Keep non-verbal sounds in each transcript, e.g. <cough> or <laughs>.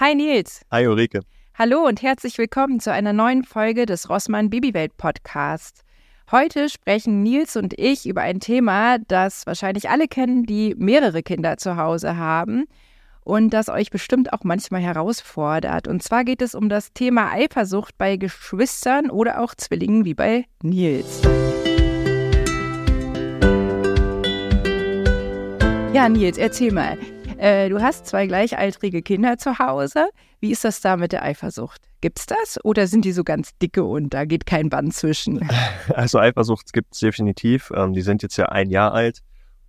Hi Nils. Hi Ulrike. Hallo und herzlich willkommen zu einer neuen Folge des Rossmann Babywelt Podcasts. Heute sprechen Nils und ich über ein Thema, das wahrscheinlich alle kennen, die mehrere Kinder zu Hause haben und das euch bestimmt auch manchmal herausfordert. Und zwar geht es um das Thema Eifersucht bei Geschwistern oder auch Zwillingen wie bei Nils. Ja, Nils, erzähl mal. Äh, du hast zwei gleichaltrige Kinder zu Hause. Wie ist das da mit der Eifersucht? Gibt's das oder sind die so ganz dicke und da geht kein Band zwischen? <laughs> Also Eifersucht gibt es definitiv. Ähm, die sind jetzt ja ein Jahr alt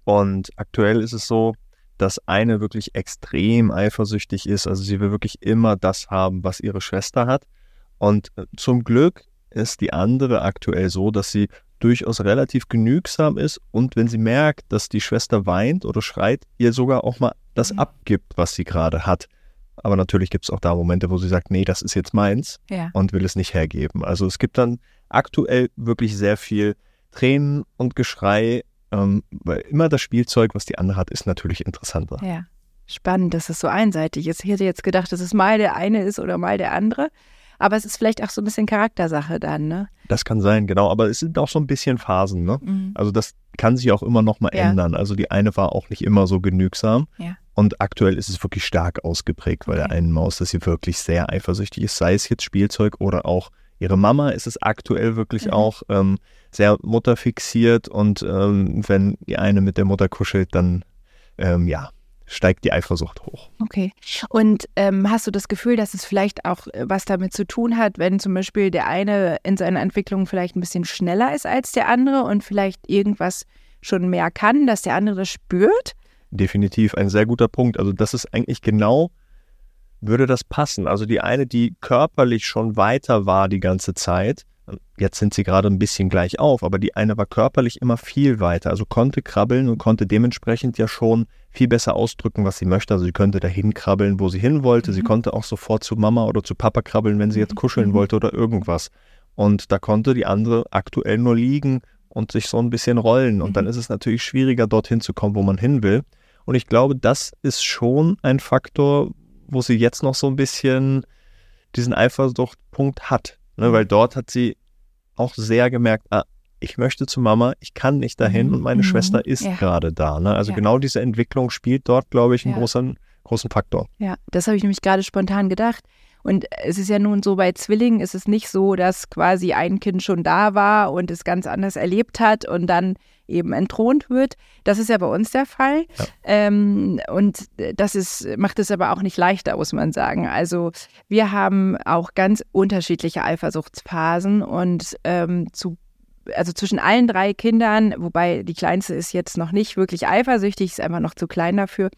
und aktuell ist es so, dass eine wirklich extrem eifersüchtig ist. Also sie will wirklich immer das haben, was ihre Schwester hat. Und äh, zum Glück ist die andere aktuell so, dass sie durchaus relativ genügsam ist und wenn sie merkt, dass die Schwester weint oder schreit, ihr sogar auch mal das mhm. abgibt, was sie gerade hat. Aber natürlich gibt es auch da Momente, wo sie sagt, nee, das ist jetzt meins ja. und will es nicht hergeben. Also es gibt dann aktuell wirklich sehr viel Tränen und Geschrei, ähm, weil immer das Spielzeug, was die andere hat, ist natürlich interessanter. Ja, spannend, dass es so einseitig ist. Ich hätte jetzt gedacht, dass es mal der eine ist oder mal der andere. Aber es ist vielleicht auch so ein bisschen Charaktersache dann, ne? Das kann sein, genau. Aber es sind auch so ein bisschen Phasen, ne? Mhm. Also das kann sich auch immer noch mal ja. ändern. Also die eine war auch nicht immer so genügsam. Ja. Und aktuell ist es wirklich stark ausgeprägt, weil okay. der einen Maus, dass sie wirklich sehr eifersüchtig ist, sei es jetzt Spielzeug oder auch ihre Mama ist es aktuell wirklich mhm. auch ähm, sehr mutterfixiert und ähm, wenn die eine mit der Mutter kuschelt, dann ähm, ja, steigt die Eifersucht hoch. Okay. Und ähm, hast du das Gefühl, dass es vielleicht auch äh, was damit zu tun hat, wenn zum Beispiel der eine in seiner Entwicklung vielleicht ein bisschen schneller ist als der andere und vielleicht irgendwas schon mehr kann, dass der andere das spürt? Definitiv ein sehr guter Punkt. Also das ist eigentlich genau, würde das passen. Also die eine, die körperlich schon weiter war die ganze Zeit, Jetzt sind sie gerade ein bisschen gleich auf, aber die eine war körperlich immer viel weiter, also konnte krabbeln und konnte dementsprechend ja schon viel besser ausdrücken, was sie möchte. Also sie könnte dahin krabbeln, wo sie hin wollte. Mhm. Sie konnte auch sofort zu Mama oder zu Papa krabbeln, wenn sie jetzt kuscheln mhm. wollte oder irgendwas. Und da konnte die andere aktuell nur liegen und sich so ein bisschen rollen. Und mhm. dann ist es natürlich schwieriger, dorthin zu kommen, wo man hin will. Und ich glaube, das ist schon ein Faktor, wo sie jetzt noch so ein bisschen diesen Eifersuchtpunkt hat. Ne, weil dort hat sie auch sehr gemerkt, ah, ich möchte zu Mama, ich kann nicht dahin und meine mhm. Schwester ist ja. gerade da. Ne? Also ja. genau diese Entwicklung spielt dort, glaube ich, einen ja. großen, großen Faktor. Ja, das habe ich nämlich gerade spontan gedacht. Und es ist ja nun so, bei Zwillingen ist es nicht so, dass quasi ein Kind schon da war und es ganz anders erlebt hat und dann eben entthront wird. Das ist ja bei uns der Fall. Ja. Ähm, und das ist, macht es aber auch nicht leichter, muss man sagen. Also wir haben auch ganz unterschiedliche Eifersuchtsphasen und ähm, zu also zwischen allen drei Kindern, wobei die kleinste ist jetzt noch nicht wirklich eifersüchtig, ist einfach noch zu klein dafür.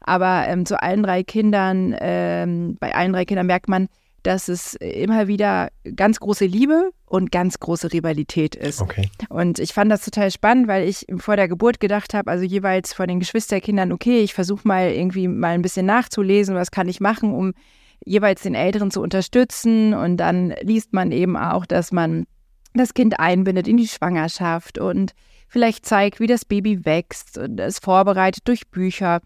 Aber ähm, zu allen drei Kindern, ähm, bei allen drei Kindern merkt man, dass es immer wieder ganz große Liebe und ganz große Rivalität ist. Okay. Und ich fand das total spannend, weil ich vor der Geburt gedacht habe, also jeweils vor den Geschwisterkindern, okay, ich versuche mal irgendwie mal ein bisschen nachzulesen, was kann ich machen, um jeweils den Älteren zu unterstützen. Und dann liest man eben auch, dass man das Kind einbindet in die Schwangerschaft und vielleicht zeigt, wie das Baby wächst und es vorbereitet durch Bücher.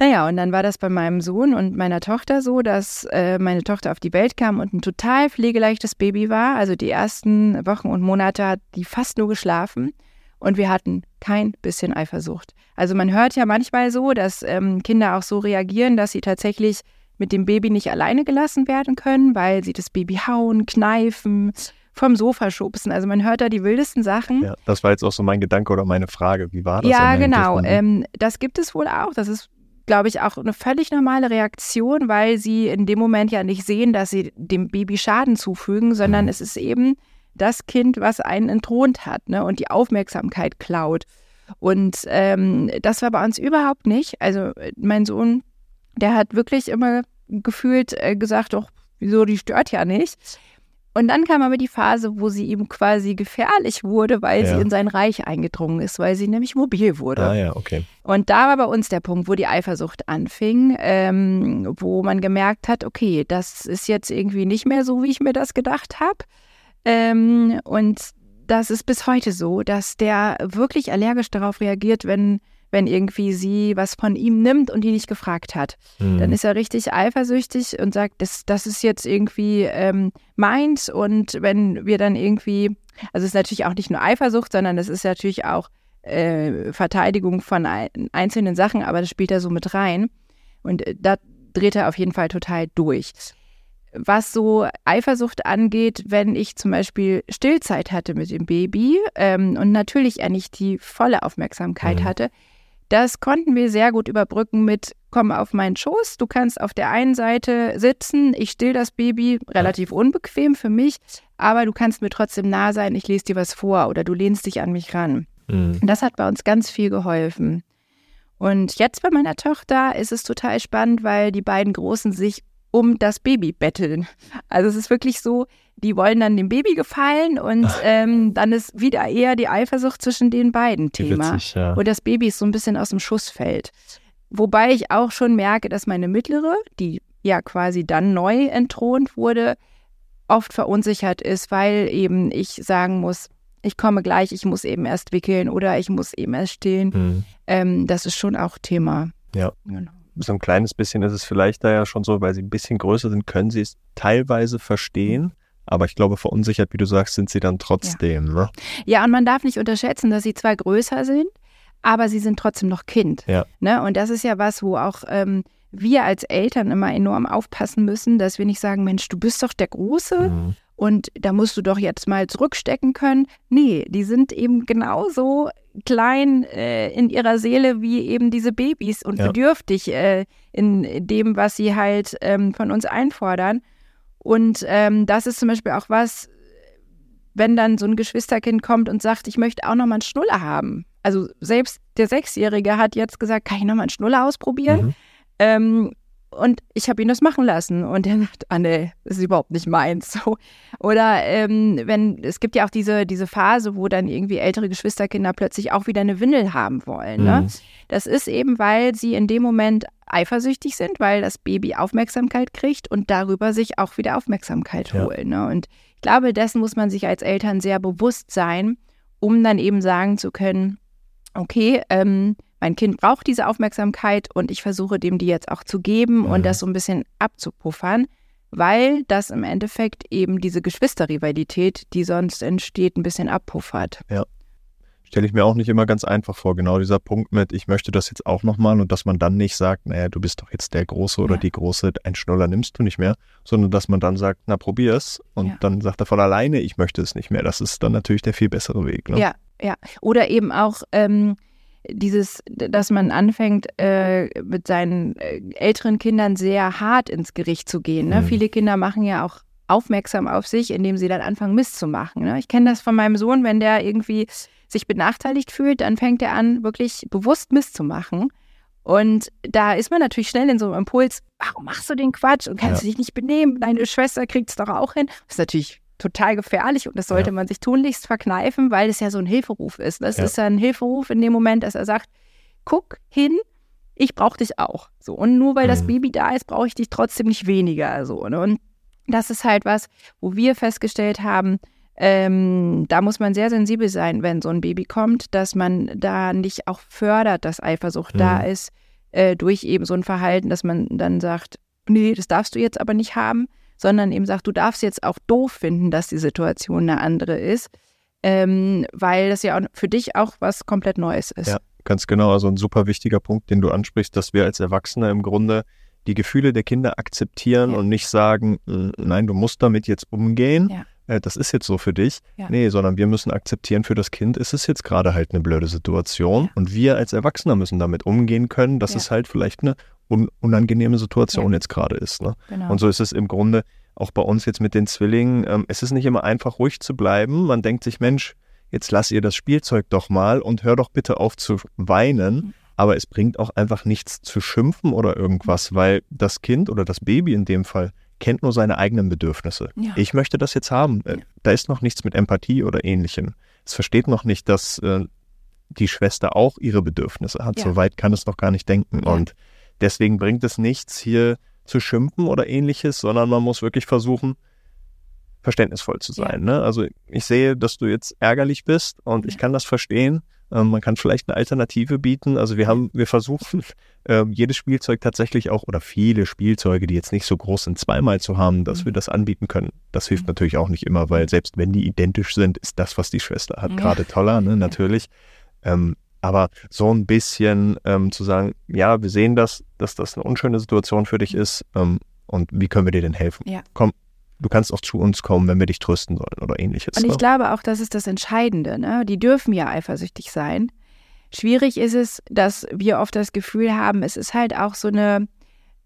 Naja, und dann war das bei meinem Sohn und meiner Tochter so, dass äh, meine Tochter auf die Welt kam und ein total pflegeleichtes Baby war. Also die ersten Wochen und Monate hat die fast nur geschlafen und wir hatten kein bisschen Eifersucht. Also man hört ja manchmal so, dass ähm, Kinder auch so reagieren, dass sie tatsächlich mit dem Baby nicht alleine gelassen werden können, weil sie das Baby hauen, kneifen, vom Sofa schubsen. Also man hört da die wildesten Sachen. Ja, das war jetzt auch so mein Gedanke oder meine Frage. Wie war das? Ja, genau. Ähm, das gibt es wohl auch. Das ist glaube ich, auch eine völlig normale Reaktion, weil sie in dem Moment ja nicht sehen, dass sie dem Baby Schaden zufügen, sondern mhm. es ist eben das Kind, was einen entthront hat ne, und die Aufmerksamkeit klaut. Und ähm, das war bei uns überhaupt nicht. Also mein Sohn, der hat wirklich immer gefühlt äh, gesagt, doch, wieso, die stört ja nicht. Und dann kam aber die Phase, wo sie ihm quasi gefährlich wurde, weil ja. sie in sein Reich eingedrungen ist, weil sie nämlich mobil wurde. Ah ja, okay. Und da war bei uns der Punkt, wo die Eifersucht anfing, ähm, wo man gemerkt hat, okay, das ist jetzt irgendwie nicht mehr so, wie ich mir das gedacht habe. Ähm, und das ist bis heute so, dass der wirklich allergisch darauf reagiert, wenn wenn irgendwie sie was von ihm nimmt und die nicht gefragt hat. Mhm. Dann ist er richtig eifersüchtig und sagt, das, das ist jetzt irgendwie ähm, meins. Und wenn wir dann irgendwie, also es ist natürlich auch nicht nur Eifersucht, sondern es ist natürlich auch äh, Verteidigung von ein, einzelnen Sachen, aber das spielt da so mit rein. Und äh, da dreht er auf jeden Fall total durch. Was so Eifersucht angeht, wenn ich zum Beispiel Stillzeit hatte mit dem Baby ähm, und natürlich er nicht die volle Aufmerksamkeit Mhm. hatte, das konnten wir sehr gut überbrücken mit komm auf meinen Schoß, du kannst auf der einen Seite sitzen, ich still das Baby, relativ unbequem für mich, aber du kannst mir trotzdem nah sein, ich lese dir was vor oder du lehnst dich an mich ran. Mhm. Das hat bei uns ganz viel geholfen. Und jetzt bei meiner Tochter ist es total spannend, weil die beiden Großen sich um das Baby betteln. Also es ist wirklich so, die wollen dann dem Baby gefallen und ähm, dann ist wieder eher die Eifersucht zwischen den beiden Thema. witzig, ja. Und das Baby ist so ein bisschen aus dem Schuss fällt. Wobei ich auch schon merke, dass meine mittlere, die ja quasi dann neu entthront wurde, oft verunsichert ist, weil eben ich sagen muss, ich komme gleich, ich muss eben erst wickeln oder ich muss eben erst stillen. Mhm. Ähm, das ist schon auch Thema. Ja. Genau. so ein kleines bisschen ist es vielleicht da ja schon so, weil sie ein bisschen größer sind, können sie es teilweise verstehen. Aber ich glaube, verunsichert, wie du sagst, sind sie dann trotzdem. Ne? Ja, und man darf nicht unterschätzen, dass sie zwar größer sind, aber sie sind trotzdem noch Kind. Ja. Ne? Und das ist ja was, wo auch ähm, wir als Eltern immer enorm aufpassen müssen, dass wir nicht sagen, Mensch, du bist doch der Große Mhm. und da musst du doch jetzt mal zurückstecken können. Nee, die sind eben genauso klein äh, in ihrer Seele wie eben diese Babys und Ja. bedürftig äh, in dem, was sie halt ähm, von uns einfordern. Und ähm, das ist zum Beispiel auch was, wenn dann so ein Geschwisterkind kommt und sagt, ich möchte auch noch mal einen Schnuller haben. Also selbst der Sechsjährige hat jetzt gesagt, kann ich noch mal einen Schnuller ausprobieren? Mhm. Ähm, und ich habe ihn das machen lassen. Und er sagt, ah nee, das ist überhaupt nicht meins. <laughs> So. Oder ähm, wenn, es gibt ja auch diese, diese Phase, wo dann irgendwie ältere Geschwisterkinder plötzlich auch wieder eine Windel haben wollen. Ne? Mhm. Das ist eben, weil sie in dem Moment eifersüchtig sind, weil das Baby Aufmerksamkeit kriegt und darüber sich auch wieder Aufmerksamkeit Ja. holen. Ne? Und ich glaube, dessen muss man sich als Eltern sehr bewusst sein, um dann eben sagen zu können, okay, ähm, mein Kind braucht diese Aufmerksamkeit und ich versuche dem die jetzt auch zu geben Mhm. und das so ein bisschen abzupuffern, weil das im Endeffekt eben diese Geschwisterrivalität, die sonst entsteht, ein bisschen abpuffert. Stelle ich mir auch nicht immer ganz einfach vor, genau dieser Punkt mit, ich möchte das jetzt auch nochmal und dass man dann nicht sagt, naja, du bist doch jetzt der Große oder Ja. die Große, ein Schnuller nimmst du nicht mehr, sondern dass man dann sagt, na probier's und Ja. dann sagt er von alleine, ich möchte es nicht mehr. Das ist dann natürlich der viel bessere Weg. Ne? Ja, ja. Oder eben auch ähm, dieses, dass man anfängt, äh, mit seinen äh, älteren Kindern sehr hart ins Gericht zu gehen. Ne? Mhm. Viele Kinder machen ja auch aufmerksam auf sich, indem sie dann anfangen, Mist zu machen. Ne? Ich kenne das von meinem Sohn, wenn der irgendwie sich benachteiligt fühlt, dann fängt er an, wirklich bewusst Mist zu machen. Und da ist man natürlich schnell in so einem Impuls, warum machst du den Quatsch und kannst Ja. dich nicht benehmen? Deine Schwester kriegt es doch auch hin. Das ist natürlich total gefährlich und das sollte Ja. man sich tunlichst verkneifen, weil es ja so ein Hilferuf ist. Das Ja. ist ja ein Hilferuf in dem Moment, dass er sagt, guck hin, ich brauche dich auch. So und nur weil das Mhm. Baby da ist, brauche ich dich trotzdem nicht weniger. So ne? und das ist halt was, wo wir festgestellt haben, ähm, da muss man sehr sensibel sein, wenn so ein Baby kommt, dass man da nicht auch fördert, dass Eifersucht da Mhm. ist, äh, durch eben so ein Verhalten, dass man dann sagt, nee, das darfst du jetzt aber nicht haben, sondern eben sagt, du darfst jetzt auch doof finden, dass die Situation eine andere ist, ähm, weil das ja auch für dich auch was komplett Neues ist. Ja. Ganz genau, also ein super wichtiger Punkt, den du ansprichst, dass wir als Erwachsene im Grunde die Gefühle der Kinder akzeptieren Ja. und nicht sagen, äh, nein, du musst damit jetzt umgehen. Ja. Äh, Das ist jetzt so für dich. Ja. Nee, sondern wir müssen akzeptieren, für das Kind ist es jetzt gerade halt eine blöde Situation. Ja. Und wir als Erwachsener müssen damit umgehen können, dass Ja. es halt vielleicht eine un unangenehme Situation jetzt gerade ist. Ne? Genau. Und so ist es im Grunde auch bei uns jetzt mit den Zwillingen. Ähm, es ist nicht immer einfach, ruhig zu bleiben. Man denkt sich, Mensch, jetzt lass ihr das Spielzeug doch mal und hör doch bitte auf zu weinen. Mhm. Aber es bringt auch einfach nichts zu schimpfen oder irgendwas, weil das Kind oder das Baby in dem Fall kennt nur seine eigenen Bedürfnisse. Ja. Ich möchte das jetzt haben. Äh, Da ist noch nichts mit Empathie oder ähnlichem. Es versteht noch nicht, dass äh, die Schwester auch ihre Bedürfnisse hat. Ja. So weit kann es noch gar nicht denken. Ja. Und deswegen bringt es nichts, hier zu schimpfen oder ähnliches, sondern man muss wirklich versuchen, verständnisvoll zu sein. Ne? Also ich sehe, dass du jetzt ärgerlich bist und ich kann das verstehen, Ähm, man kann vielleicht eine Alternative bieten. Also wir haben, wir versuchen, <laughs> ähm, jedes Spielzeug tatsächlich auch oder viele Spielzeuge, die jetzt nicht so groß sind, zweimal zu haben, dass mhm. wir das anbieten können. Das hilft mhm. natürlich auch nicht immer, weil selbst wenn die identisch sind, ist das, was die Schwester hat, ja. gerade toller, ne, natürlich. Ähm, aber so ein bisschen ähm, zu sagen, ja, wir sehen das, dass das eine unschöne Situation für dich ist ähm, und wie können wir dir denn helfen? Ja. Komm, du kannst auch zu uns kommen, wenn wir dich trösten sollen oder ähnliches. Und ich glaube auch, das ist das Entscheidende. Ne? Die dürfen ja eifersüchtig sein. Schwierig ist es, dass wir oft das Gefühl haben, es ist halt auch so eine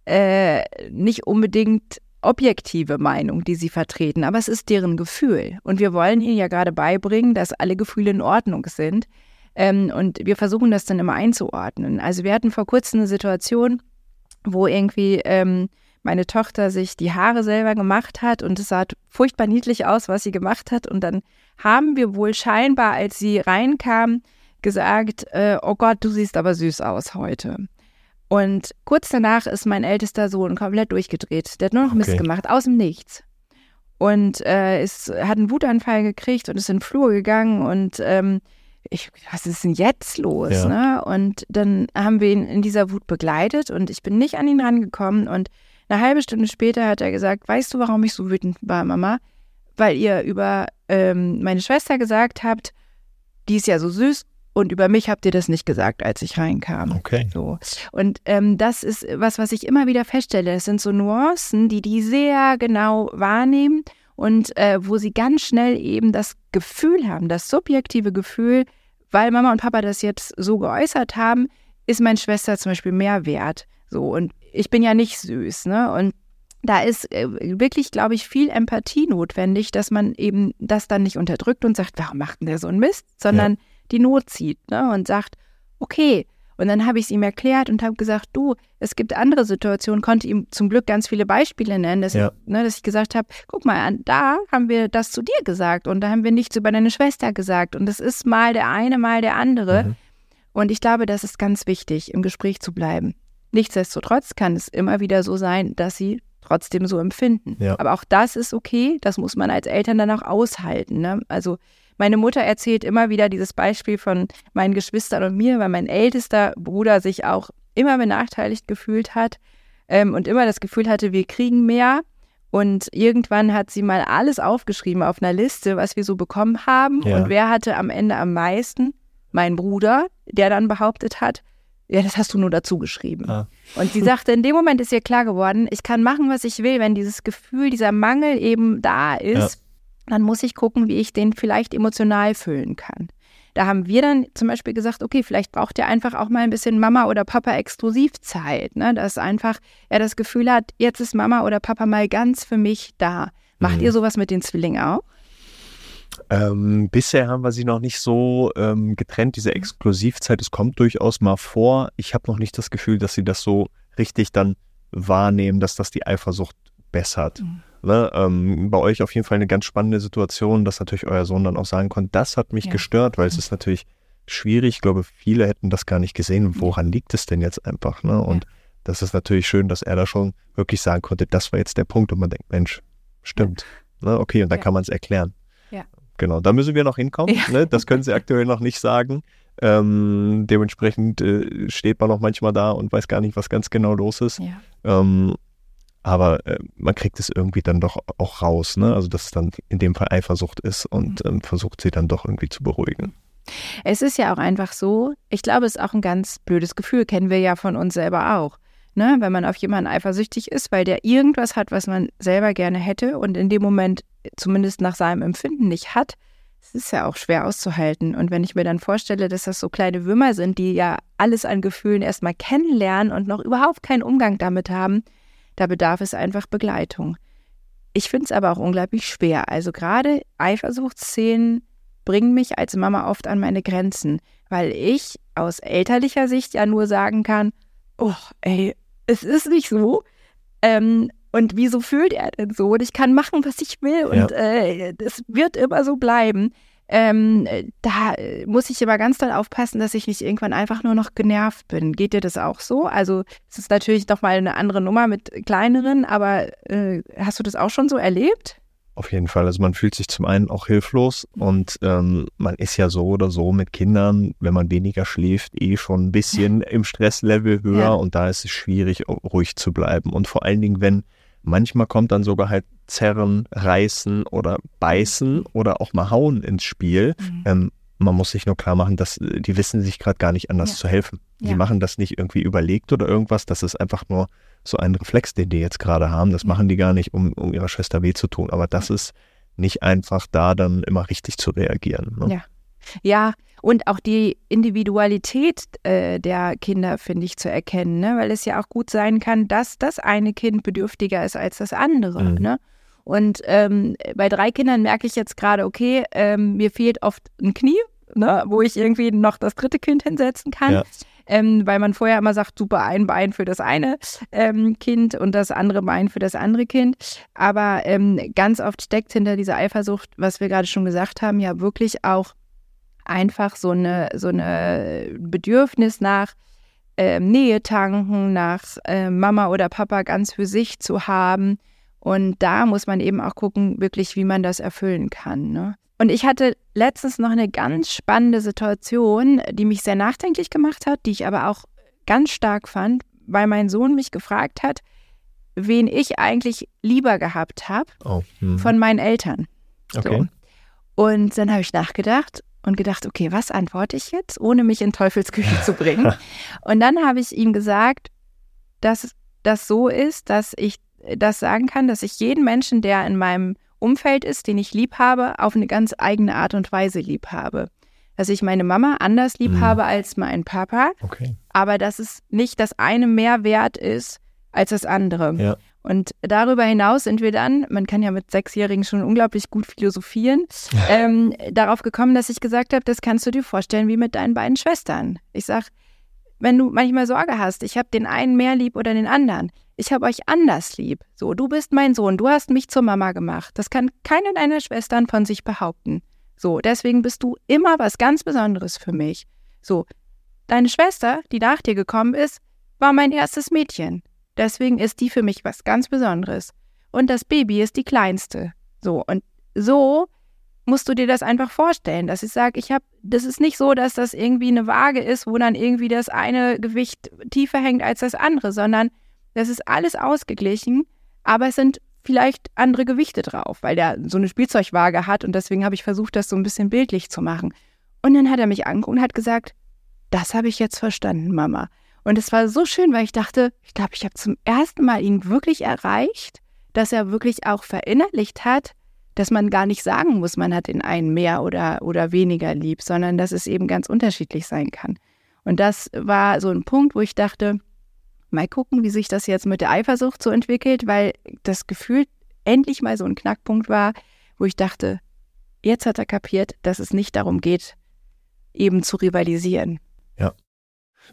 äh, nicht unbedingt objektive Meinung, die sie vertreten, aber es ist deren Gefühl. Und wir wollen ihnen ja gerade beibringen, dass alle Gefühle in Ordnung sind. Ähm, und wir versuchen das dann immer einzuordnen. Also wir hatten vor kurzem eine Situation, wo irgendwie ähm, meine Tochter sich die Haare selber gemacht hat und es sah furchtbar niedlich aus, was sie gemacht hat. Und dann haben wir wohl scheinbar, als sie reinkam, gesagt, äh, oh Gott, du siehst aber süß aus heute. Und kurz danach ist mein ältester Sohn komplett durchgedreht. Der hat nur noch okay. Mist gemacht, aus dem Nichts. Und äh, ist, hat einen Wutanfall gekriegt und ist in den Flur gegangen und ähm, ich, was ist denn jetzt los? Ja. Ne? Und dann haben wir ihn in dieser Wut begleitet und ich bin nicht an ihn rangekommen und eine halbe Stunde später hat er gesagt, weißt du, warum ich so wütend war, Mama? Weil ihr über ähm, meine Schwester gesagt habt, die ist ja so süß und über mich habt ihr das nicht gesagt, als ich reinkam. Okay. So. Und ähm, das ist was, was ich immer wieder feststelle. Es sind so Nuancen, die die sehr genau wahrnehmen und äh, wo sie ganz schnell eben das Gefühl haben, das subjektive Gefühl, weil Mama und Papa das jetzt so geäußert haben, ist meine Schwester zum Beispiel mehr wert. So, und ich bin ja nicht süß, ne? Und da ist äh, wirklich, glaube ich, viel Empathie notwendig, dass man eben das dann nicht unterdrückt und sagt, warum macht denn der so einen Mist, sondern ja. die Not zieht ne? und sagt, okay. Und dann habe ich es ihm erklärt und habe gesagt, du, es gibt andere Situationen, konnte ihm zum Glück ganz viele Beispiele nennen, dass, ja. ich, ne, dass ich gesagt habe, guck mal, da haben wir das zu dir gesagt und da haben wir nichts über deine Schwester gesagt und es ist mal der eine, mal der andere. Mhm. Und ich glaube, das ist ganz wichtig, im Gespräch zu bleiben. Nichtsdestotrotz kann es immer wieder so sein, dass sie trotzdem so empfinden. Ja. Aber auch das ist okay, das muss man als Eltern dann auch aushalten. Ne? Also meine Mutter erzählt immer wieder dieses Beispiel von meinen Geschwistern und mir, weil mein ältester Bruder sich auch immer benachteiligt gefühlt hat ähm, und immer das Gefühl hatte, wir kriegen mehr. Und irgendwann hat sie mal alles aufgeschrieben auf einer Liste, was wir so bekommen haben. Ja. Und wer hatte am Ende am meisten? Mein Bruder, der dann behauptet hat, ja, das hast du nur dazu geschrieben. Ah. Und sie sagte, in dem Moment ist ihr klar geworden, ich kann machen, was ich will, wenn dieses Gefühl, dieser Mangel eben da ist, ja. Dann muss ich gucken, wie ich den vielleicht emotional füllen kann. Da haben wir dann zum Beispiel gesagt, okay, vielleicht braucht er einfach auch mal ein bisschen Mama oder Papa Exklusivzeit, ne? dass einfach er das Gefühl hat, jetzt ist Mama oder Papa mal ganz für mich da. Macht mhm. ihr sowas mit den Zwillingen auch? Ähm, bisher haben wir sie noch nicht so ähm, getrennt, diese Exklusivzeit. Es kommt durchaus mal vor. Ich habe noch nicht das Gefühl, dass sie das so richtig dann wahrnehmen, dass das die Eifersucht bessert. Mhm. Ne? Ähm, bei euch auf jeden Fall eine ganz spannende Situation, dass natürlich euer Sohn dann auch sagen konnte, das hat mich ja. gestört, weil es ist natürlich schwierig. Ich glaube, viele hätten das gar nicht gesehen. Woran liegt es denn jetzt einfach? Ne? Und ja. das ist natürlich schön, dass er da schon wirklich sagen konnte, das war jetzt der Punkt und man denkt, Mensch, stimmt. Ja. Ne? Okay, und dann kann man es erklären. Genau, da müssen wir noch hinkommen. Ja. Ne? Das können sie aktuell noch nicht sagen. Ähm, dementsprechend äh, steht man auch manchmal da und weiß gar nicht, was ganz genau los ist. Ja. Ähm, aber äh, man kriegt es irgendwie dann doch auch raus, ne? Also dass es dann in dem Fall Eifersucht ist und mhm. ähm, versucht sie dann doch irgendwie zu beruhigen. Es ist ja auch einfach so, ich glaube, es ist auch ein ganz blödes Gefühl, kennen wir ja von uns selber auch. Ne? Wenn man auf jemanden eifersüchtig ist, weil der irgendwas hat, was man selber gerne hätte und in dem Moment zumindest nach seinem Empfinden nicht hat, es ist ja auch schwer auszuhalten. Und wenn ich mir dann vorstelle, dass das so kleine Würmer sind, die ja alles an Gefühlen erstmal kennenlernen und noch überhaupt keinen Umgang damit haben, da bedarf es einfach Begleitung. Ich finde es aber auch unglaublich schwer. Also gerade Eifersuchtsszenen bringen mich als Mama oft an meine Grenzen, weil ich aus elterlicher Sicht ja nur sagen kann, oh, ey, es ist nicht so. Ähm, und wieso fühlt er denn so? Und ich kann machen, was ich will. Und ja. äh, das wird immer so bleiben. Ähm, da muss ich aber ganz doll aufpassen, dass ich nicht irgendwann einfach nur noch genervt bin. Geht dir das auch so? Also es ist natürlich noch mal eine andere Nummer mit kleineren, aber äh, hast du das auch schon so erlebt? Auf jeden Fall. Also man fühlt sich zum einen auch hilflos und ähm, man ist ja so oder so mit Kindern, wenn man weniger schläft, eh schon ein bisschen <laughs> im Stresslevel höher ja. und da ist es schwierig, ruhig zu bleiben. Und vor allen Dingen, wenn manchmal kommt dann sogar halt Zerren, Reißen oder Beißen oder auch mal Hauen ins Spiel. Mhm. Ähm, man muss sich nur klar machen, dass äh, die wissen sich gerade gar nicht anders ja. zu helfen. Die ja. machen das nicht irgendwie überlegt oder irgendwas. Das ist einfach nur so ein Reflex, den die jetzt gerade haben. Das machen die gar nicht, um, um ihrer Schwester weh zu tun. Aber das ist nicht einfach da, dann immer richtig zu reagieren. Ne? Ja. Ja, und auch die Individualität äh, der Kinder, finde ich, zu erkennen, ne? weil es ja auch gut sein kann, dass das eine Kind bedürftiger ist als das andere. Mhm. Ne? Und ähm, bei drei Kindern merke ich jetzt gerade, okay, ähm, mir fehlt oft ein Knie, ne? wo ich irgendwie noch das dritte Kind hinsetzen kann. Ja ähm, weil man vorher immer sagt, super, ein Bein für das eine ähm, Kind und das andere Bein für das andere Kind. Aber ähm, ganz oft steckt hinter dieser Eifersucht, was wir gerade schon gesagt haben, ja wirklich auch einfach so eine, so eine Bedürfnis nach äh, Nähe tanken, nach äh, Mama oder Papa ganz für sich zu haben. Und da muss man eben auch gucken, wirklich, wie man das erfüllen kann. Ne? Und ich hatte letztens noch eine ganz spannende Situation, die mich sehr nachdenklich gemacht hat, die ich aber auch ganz stark fand, weil mein Sohn mich gefragt hat, wen ich eigentlich lieber gehabt habe oh, hm. von meinen Eltern. Okay. So. Und dann habe ich nachgedacht und gedacht, okay, was antworte ich jetzt, ohne mich in Teufelsküche zu bringen? <laughs> Und dann habe ich ihm gesagt, dass das so ist, dass ich das sagen kann, dass ich jeden Menschen, der in meinem Umfeld ist, den ich lieb habe, auf eine ganz eigene Art und Weise lieb habe. Dass ich meine Mama anders lieb mhm. habe als mein Papa, okay. aber dass es nicht das eine mehr wert ist als das andere. Ja. Und darüber hinaus sind wir dann, man kann ja mit Sechsjährigen schon unglaublich gut philosophieren, ähm, darauf gekommen, dass ich gesagt habe, das kannst du dir vorstellen wie mit deinen beiden Schwestern. Ich sage, wenn du manchmal Sorge hast, ich habe den einen mehr lieb oder den anderen, ich habe euch anders lieb. So, du bist mein Sohn, du hast mich zur Mama gemacht. Das kann keine deiner Schwestern von sich behaupten. So, deswegen bist du immer was ganz Besonderes für mich. So, deine Schwester, die nach dir gekommen ist, war mein erstes Mädchen. Deswegen ist die für mich was ganz Besonderes. Und das Baby ist die kleinste. So, und so musst du dir das einfach vorstellen, dass ich sage, ich habe, das ist nicht so, dass das irgendwie eine Waage ist, wo dann irgendwie das eine Gewicht tiefer hängt als das andere, sondern das ist alles ausgeglichen, aber es sind vielleicht andere Gewichte drauf, weil der so eine Spielzeugwaage hat und deswegen habe ich versucht, das so ein bisschen bildlich zu machen. Und dann hat er mich angeguckt und hat gesagt, das habe ich jetzt verstanden, Mama. Und es war so schön, weil ich dachte, ich glaube, ich habe zum ersten Mal ihn wirklich erreicht, dass er wirklich auch verinnerlicht hat, dass man gar nicht sagen muss, man hat den einen mehr oder, oder weniger lieb, sondern dass es eben ganz unterschiedlich sein kann. Und das war so ein Punkt, wo ich dachte, Mal gucken, wie sich das jetzt mit der Eifersucht so entwickelt, weil das Gefühl endlich mal so ein Knackpunkt war, wo ich dachte, jetzt hat er kapiert, dass es nicht darum geht, eben zu rivalisieren. Ja.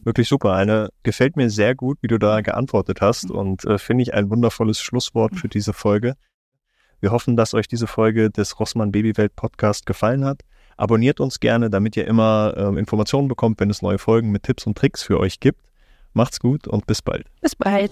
Wirklich super. Eine gefällt mir sehr gut, wie du da geantwortet hast mhm. und äh, finde ich ein wundervolles Schlusswort für diese Folge. Wir hoffen, dass euch diese Folge des Rossmann Babywelt Podcast gefallen hat. Abonniert uns gerne, damit ihr immer äh, Informationen bekommt, wenn es neue Folgen mit Tipps und Tricks für euch gibt. Macht's gut und bis bald. Bis bald.